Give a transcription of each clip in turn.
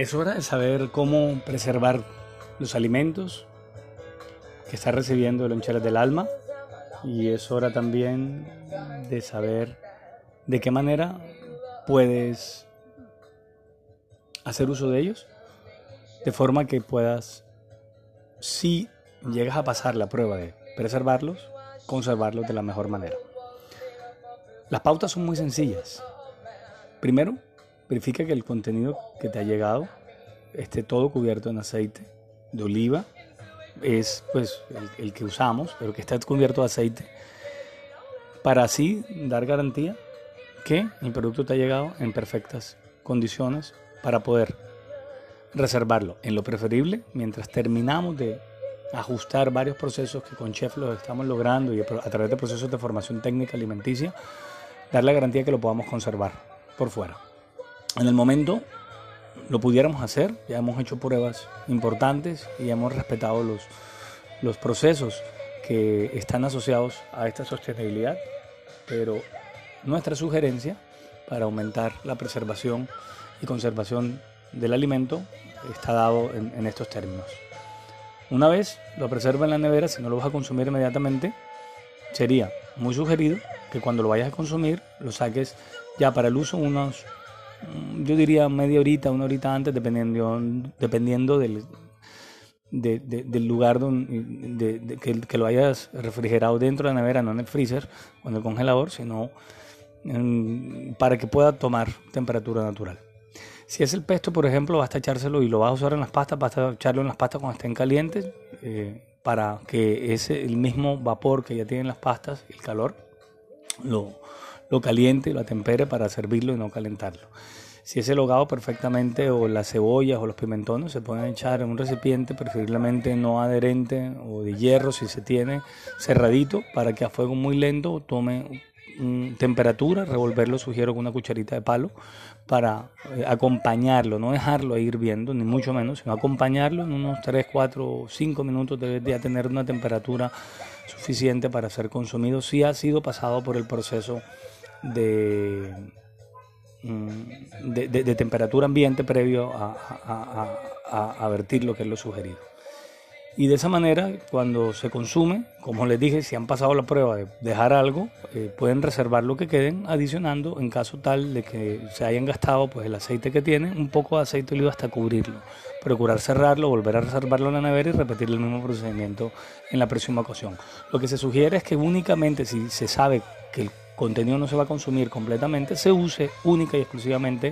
Es hora de saber cómo preservar los alimentos que está recibiendo el loncheras del alma y es hora también de saber de qué manera puedes hacer uso de ellos de forma que puedas, si llegas a pasar la prueba de preservarlos, conservarlos de la mejor manera. Las pautas son muy sencillas. Primero, verifica que el contenido que te ha llegado esté todo cubierto en aceite de oliva. Es pues el, que usamos, pero que esté cubierto de aceite. Para así dar garantía que el producto te ha llegado en perfectas condiciones para poder reservarlo. En lo preferible, mientras terminamos de ajustar varios procesos que con Chef los estamos logrando y a través de procesos de formación técnica alimenticia, dar la garantía que lo podamos conservar por fuera. En el momento lo pudiéramos hacer, ya hemos hecho pruebas importantes y hemos respetado los, los procesos que están asociados a esta sostenibilidad, pero nuestra sugerencia para aumentar la preservación y conservación del alimento está dado en, en estos términos. Una vez lo preserva en la nevera, si no lo vas a consumir inmediatamente, sería muy sugerido que cuando lo vayas a consumir lo saques ya para el uso unos, yo diría media horita, una horita antes, dependiendo, dependiendo del, del lugar donde, que, que, lo hayas refrigerado dentro de la nevera, no en el freezer o en el congelador, sino para que pueda tomar temperatura natural. Si es el pesto, por ejemplo, basta echárselo y lo vas a usar en las pastas, basta echarlo en las pastas cuando estén calientes eh, para que ese, el mismo vapor que ya tienen las pastas, el calor, lo, lo caliente y lo atempere para servirlo y no calentarlo. Si es el hogado perfectamente o las cebollas o los pimentones se pueden echar en un recipiente preferiblemente no adherente o de hierro si se tiene cerradito para que a fuego muy lento tome temperatura, revolverlo sugiero con una cucharita de palo para eh, acompañarlo, no dejarlo ir hirviendo, ni mucho menos, sino acompañarlo en unos 3, 4, 5 minutos debe de tener una temperatura suficiente para ser consumido si ha sido pasado por el proceso de, mm, de, temperatura ambiente previo a, a, vertir lo que es lo sugerido. Y de esa manera, cuando se consume, como les dije, si han pasado la prueba de dejar algo, eh, pueden reservar lo que queden, adicionando en caso tal de que se hayan gastado pues el aceite que tiene, un poco de aceite de oliva hasta cubrirlo. Procurar cerrarlo, volver a reservarlo en la nevera y repetir el mismo procedimiento en la próxima ocasión. Lo que se sugiere es que únicamente si se sabe que el contenido no se va a consumir completamente, se use única y exclusivamente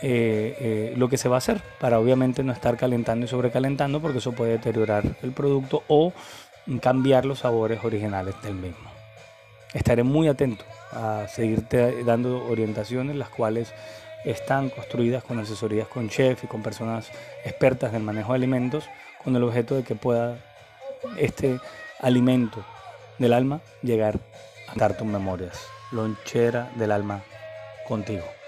eh, eh, lo que se va a hacer para obviamente no estar calentando y sobrecalentando porque eso puede deteriorar el producto o cambiar los sabores originales del mismo. Estaré muy atento a seguirte dando orientaciones las cuales están construidas con asesorías con chef y con personas expertas del manejo de alimentos con el objeto de que pueda este alimento del alma llegar a dar tus memorias. Lonchera del alma contigo.